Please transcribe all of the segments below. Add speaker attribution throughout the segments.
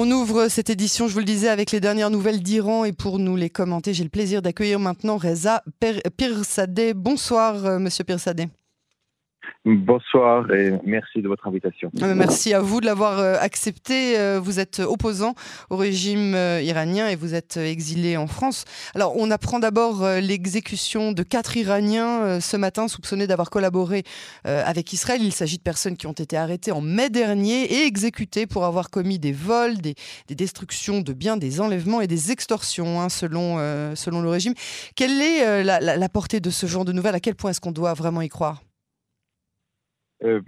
Speaker 1: On ouvre cette édition, je vous le disais, avec les dernières nouvelles d'Iran et pour nous les commenter, j'ai le plaisir d'accueillir maintenant Reza Pirsadeh. Bonsoir, euh, monsieur Pirsadeh.
Speaker 2: Bonsoir et merci de votre invitation.
Speaker 1: Euh, merci à vous de l'avoir euh, accepté. Euh, vous êtes opposant au régime iranien et vous êtes exilé en France. Alors, on apprend d'abord l'exécution de quatre Iraniens ce matin soupçonnés d'avoir collaboré avec Israël. Il s'agit de personnes qui ont été arrêtées en mai dernier et exécutées pour avoir commis des vols, des, destructions de biens, des enlèvements et des extorsions, hein, selon, selon le régime. Quelle est la portée de ce genre de nouvelles? À quel point est-ce qu'on doit vraiment y croire?
Speaker 2: Euh,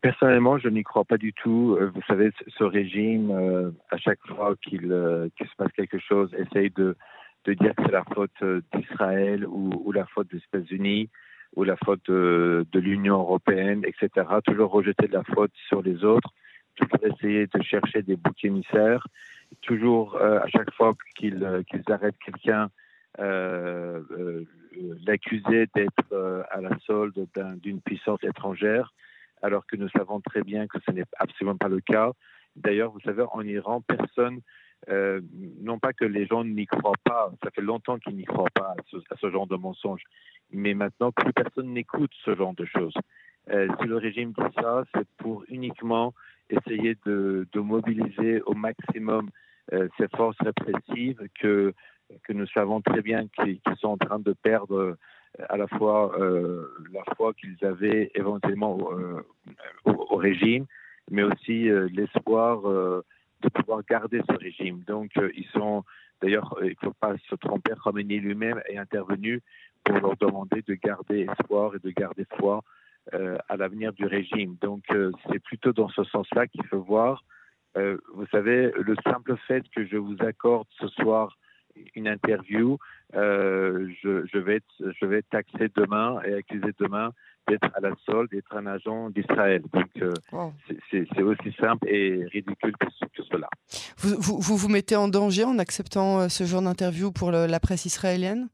Speaker 2: personnellement, je n'y crois pas du tout. Euh, vous savez, ce régime, euh, à chaque fois qu'il se passe quelque chose, essaye de, de dire que c'est la faute d'Israël ou, ou, la faute des États-Unis ou la faute de, de l'Union européenne, etc. Toujours rejeter de la faute sur les autres, toujours essayer de chercher des boucs émissaires, toujours à chaque fois qu'ils arrêtent quelqu'un, l'accuser d'être à la solde d'une puissance étrangère alors que nous savons très bien que ce n'est absolument pas le cas. D'ailleurs, vous savez, en Iran, personne, euh, non pas que les gens n'y croient pas, ça fait longtemps qu'ils n'y croient pas à ce, genre de mensonges, mais maintenant, plus personne n'écoute ce genre de choses. Euh, si le régime dit ça, c'est pour uniquement essayer de, mobiliser au maximum euh, ces forces répressives que, que nous savons très bien qu'ils sont en train de perdre à la fois euh, la foi qu'ils avaient éventuellement euh, au, régime, mais aussi euh, l'espoir de pouvoir garder ce régime. Donc, ils sont, d'ailleurs, il ne faut pas se tromper, Khomeini lui-même est intervenu pour leur demander de garder espoir et de garder foi à l'avenir du régime. Donc, c'est plutôt dans ce sens-là qu'il faut voir. vous savez, le simple fait que je vous accorde ce soir une interview, euh, je, vais être, je vais être taxé demain et accusé demain d'être à la solde, d'être un agent d'Israël. Donc, euh, c'est aussi simple et ridicule que, cela.
Speaker 1: Vous, vous, vous mettez en danger en acceptant euh, ce genre d'interview pour la presse israélienne?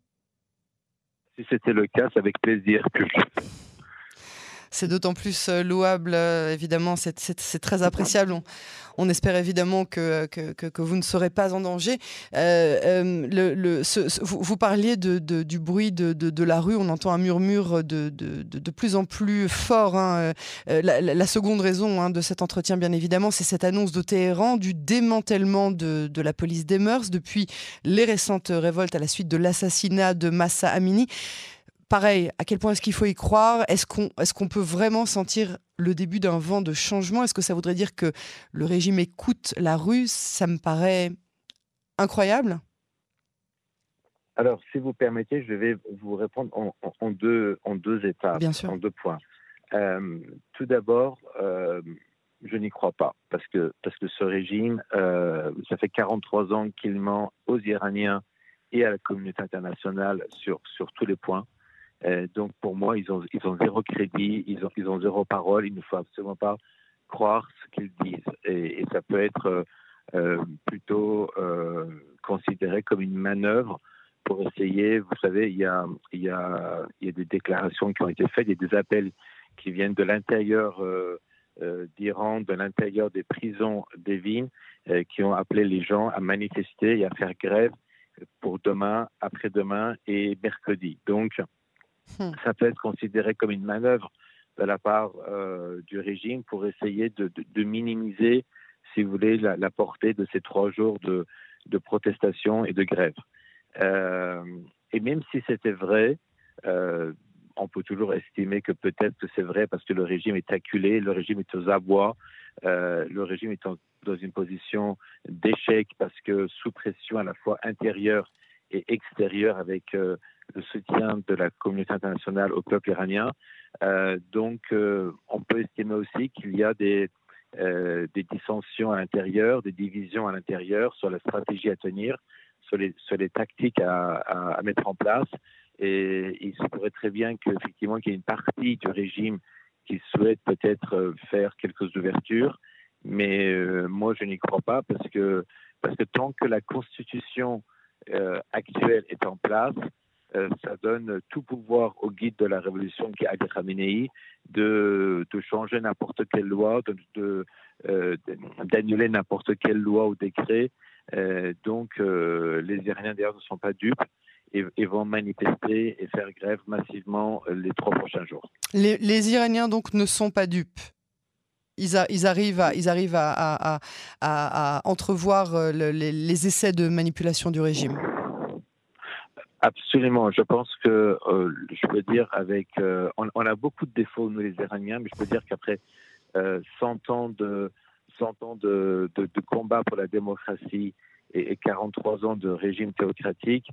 Speaker 2: Si c'était le cas, c'est avec plaisir que je
Speaker 1: c'est d'autant plus euh, louable, euh, évidemment, c'est très appréciable. On, espère évidemment que, que, vous ne serez pas en danger. Euh, le, vous, parliez de, du bruit de, la rue, on entend un murmure de, de plus en plus fort. Hein. La, seconde raison hein, de cet entretien, bien évidemment, c'est cette annonce de Téhéran du démantèlement de, la police des mœurs depuis les récentes révoltes à la suite de l'assassinat de Massa Amini pareil, à quel point est-ce qu'il faut y croire? Est-ce qu'on est qu'on peut vraiment sentir le début d'un vent de changement? Est-ce que ça voudrait dire que le régime écoute la rue? Ça me paraît incroyable.
Speaker 2: Alors, si vous permettez, je vais vous répondre en, deux, en deux étapes, en deux points. Euh, tout d'abord, euh, je n'y crois pas, parce que, parce que ce régime, euh, ça fait 43 ans qu'il ment aux Iraniens et à la communauté internationale sur, sur tous les points. Euh, donc pour moi, ils ont, zéro crédit, ils ont, zéro parole, il ne faut absolument pas croire ce qu'ils disent. Et, ça peut être euh, euh, plutôt considéré comme une manœuvre pour essayer, vous savez, il y, a, des déclarations qui ont été faites, il y a des appels qui viennent de l'intérieur d'Iran, de l'intérieur des prisons des qui ont appelé les gens à manifester et à faire grève pour demain, après-demain et mercredi. Donc. Ça peut être considéré comme une manœuvre de la part euh, du régime pour essayer de, minimiser, si vous voulez, la, portée de ces trois jours de, protestation et de grève. Euh, et même si c'était vrai, euh, on peut toujours estimer que peut-être que c'est vrai parce que le régime est acculé, le régime est aux abois, le régime est dans une position d'échec parce que sous pression à la fois intérieure et extérieure avec le soutien de la communauté internationale au peuple iranien. Euh, donc, euh, on peut estimer aussi qu'il y a des, euh, des dissensions à l'intérieur, des divisions à l'intérieur sur la stratégie à tenir, sur les, tactiques à, à, mettre en place. Et il se pourrait très bien qu'effectivement, qu'il y ait une partie du régime qui souhaite peut-être faire quelques ouvertures, mais moi, je n'y crois pas parce que, parce que tant que la constitution actuelle est en place, euh, ça donne tout pouvoir au guide de la révolution qui est Ali Khamenei de, de changer n'importe quelle loi, de, d'annuler n'importe quelle loi ou décret. donc, les Iraniens d'ailleurs ne sont pas dupes et, vont manifester et faire grève massivement les trois prochains jours.
Speaker 1: Les, Iraniens donc ne sont pas dupes. Ils arrivent à, entrevoir les, essais de manipulation du régime.
Speaker 2: Absolument. Je pense que, euh, je peux dire, avec, euh, on, a beaucoup de défauts, nous les Iraniens, mais je peux dire qu'après 100 euh, ans, de, 100 ans de, de, combat pour la démocratie et, 43 ans de régime théocratique,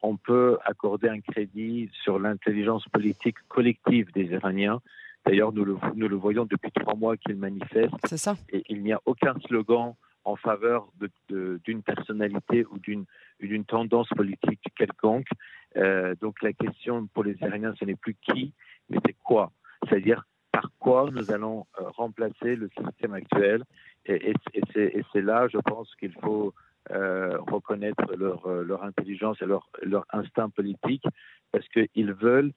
Speaker 2: on peut accorder un crédit sur l'intelligence politique collective des Iraniens. D'ailleurs, nous le, nous le voyons depuis trois mois qu'ils manifestent.
Speaker 1: C'est ça.
Speaker 2: Et il n'y a aucun slogan en faveur d'une personnalité ou d'une tendance politique quelconque. Euh, donc la question pour les Iraniens, ce n'est plus qui, mais c'est quoi. C'est-à-dire par quoi nous allons euh, remplacer le système actuel. Et, c'est là, je pense, qu'il faut euh, reconnaître leur, intelligence et leur, instinct politique, parce qu'ils veulent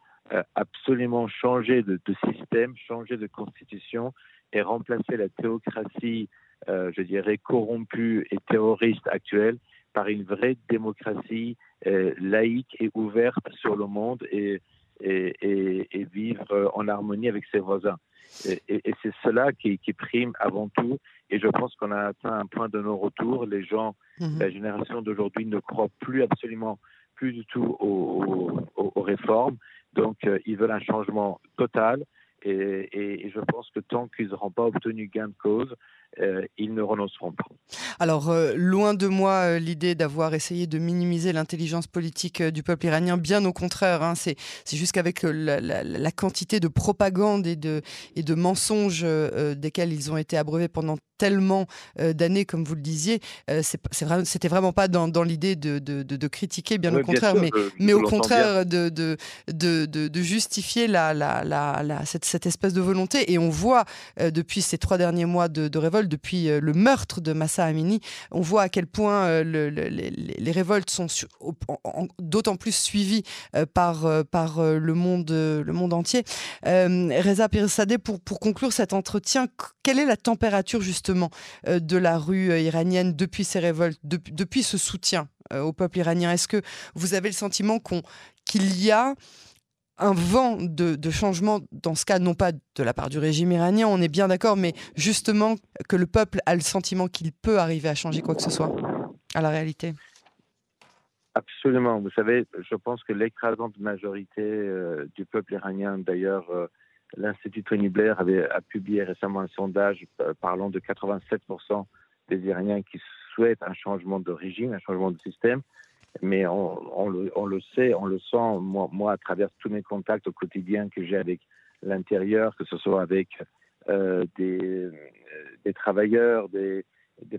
Speaker 2: absolument changer de, système, changer de constitution et remplacer la théocratie je dirais, corrompue et terroriste actuelle par une vraie démocratie euh, laïque et ouverte sur le monde et, et, vivre en harmonie avec ses voisins. Et, c'est cela qui, qui, prime avant tout. Et je pense qu'on a atteint un point de non-retour. Les gens, mhm. la génération d'aujourd'hui ne croient plus absolument, plus du tout aux, aux, réformes. Donc, euh, ils veulent un changement total. Et, et, je pense que tant qu'ils n'auront pas obtenu gain de cause, euh, ils ne renonceront pas.
Speaker 1: Alors, euh, loin de moi euh, l'idée d'avoir essayé de minimiser l'intelligence politique du peuple iranien, bien au contraire, hein, c'est juste qu'avec la, quantité de propagande et de, et de mensonges desquels ils ont été abreuvés pendant tellement d'années, comme vous le disiez, c'était vraiment pas dans, dans l'idée de, de, de, critiquer, bien au contraire, mais, mais au contraire de, de, justifier la, la, la, cette, cette, espèce de volonté. Et on voit depuis ces trois derniers mois de, révolte, depuis euh, le meurtre de Massa Amini, on voit à quel point euh, les, révoltes sont d'autant plus suivies euh, par, le, monde, le monde entier. Reza Pirzadeh, pour, pour conclure cet entretien, quelle est la température justement de la rue iranienne depuis ces révoltes, depuis ce soutien au peuple iranien? Est-ce que vous avez le sentiment qu'il y a un vent de, changement, dans ce cas, non pas de la part du régime iranien, on est bien d'accord, mais justement que le peuple a le sentiment qu'il peut arriver à changer quoi que ce soit à la réalité
Speaker 2: Absolument. Vous savez, je pense que l'écrasante majorité euh, du peuple iranien, d'ailleurs, euh, l'Institut Tony Blair avait, a publié récemment un sondage euh, parlant de 87% des Iraniens qui souhaitent un changement de régime, un changement de système mais on, le, sait, on le sent, moi, à travers tous mes contacts au quotidien que j'ai avec l'intérieur, que ce soit avec euh, euh, des, travailleurs, des,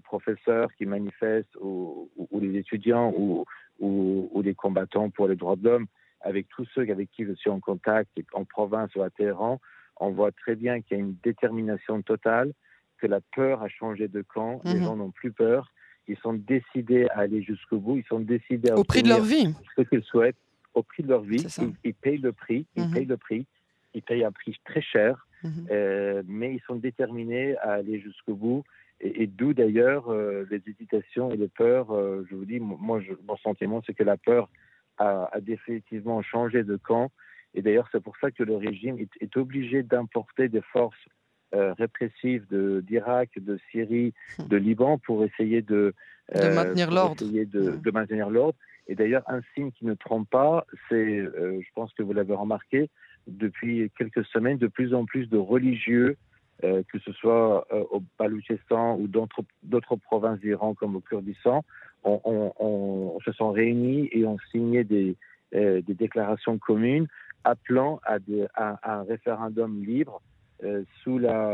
Speaker 2: professeurs qui manifestent, ou, ou, des étudiants, ou, ou, des combattants pour les droits de l'homme, avec tous ceux avec qui je suis en contact, en province ou à Téhéran, on voit très bien qu'il y a une détermination totale, que la peur a changé de camp, les mhm. gens n'ont plus peur, ils sont décidés à aller jusqu'au bout, ils sont décidés à
Speaker 1: au prix de leur vie,
Speaker 2: ce qu'ils souhaitent, au prix de leur vie. Ils, payent le prix, ils mhm. payent le prix, ils payent un prix très cher, mhm. euh, mais ils sont déterminés à aller jusqu'au bout. Et, d'où d'ailleurs euh, les hésitations et les peurs. Euh, je vous dis, moi, mon sentiment, c'est que la peur a, définitivement changé de camp. Et d'ailleurs, c'est pour ça que le régime est obligé d'importer des forces euh, répressives d'Irak, de, Syrie, hmm. de Liban pour essayer de,
Speaker 1: euh, maintenir l'ordre.
Speaker 2: De, hmm. de, maintenir l'ordre. Et d'ailleurs, un signe qui ne trompe pas, c'est, euh, je pense que vous l'avez remarqué, depuis quelques semaines, de plus en plus de religieux, que ce soit au Baloutchistan ou d'autres provinces d'Iran comme au Kurdistan, on, se sont réunis et ont signé des, des déclarations communes appelant à, à un référendum libre euh, sous la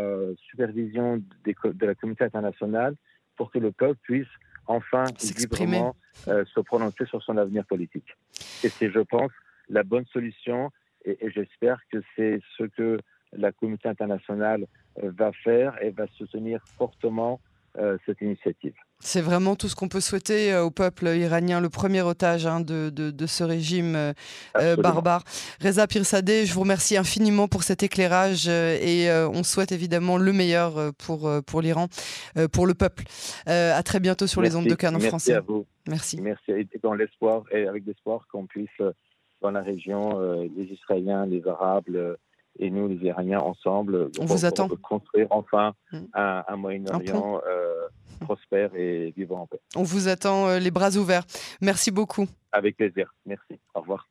Speaker 2: supervision de la communauté internationale pour que le peuple puisse enfin librement euh, se prononcer sur son avenir politique. Et c'est, je pense, la bonne solution et, j'espère que c'est ce que la communauté internationale euh, va faire et va soutenir fortement cette initiative.
Speaker 1: C'est vraiment tout ce qu'on peut souhaiter euh, au peuple iranien, le premier otage hein, de, de, ce régime euh, euh, barbare. Reza Pirsadeh, je vous remercie infiniment pour cet éclairage et on souhaite évidemment le meilleur pour, pour l'Iran, pour le peuple. à très bientôt sur les ondes de Canon français.
Speaker 2: Merci à vous. Merci. Merci. Et dans l'espoir, et avec l'espoir qu'on puisse, dans la région, les Israéliens, les Arabes, et nous, les Iraniens, ensemble,
Speaker 1: on vous attend.
Speaker 2: construire enfin mm. un, Moyen-Orient prospère et vivant en paix.
Speaker 1: On vous attend euh, les bras ouverts. Merci beaucoup.
Speaker 2: Avec plaisir. Merci. Au revoir.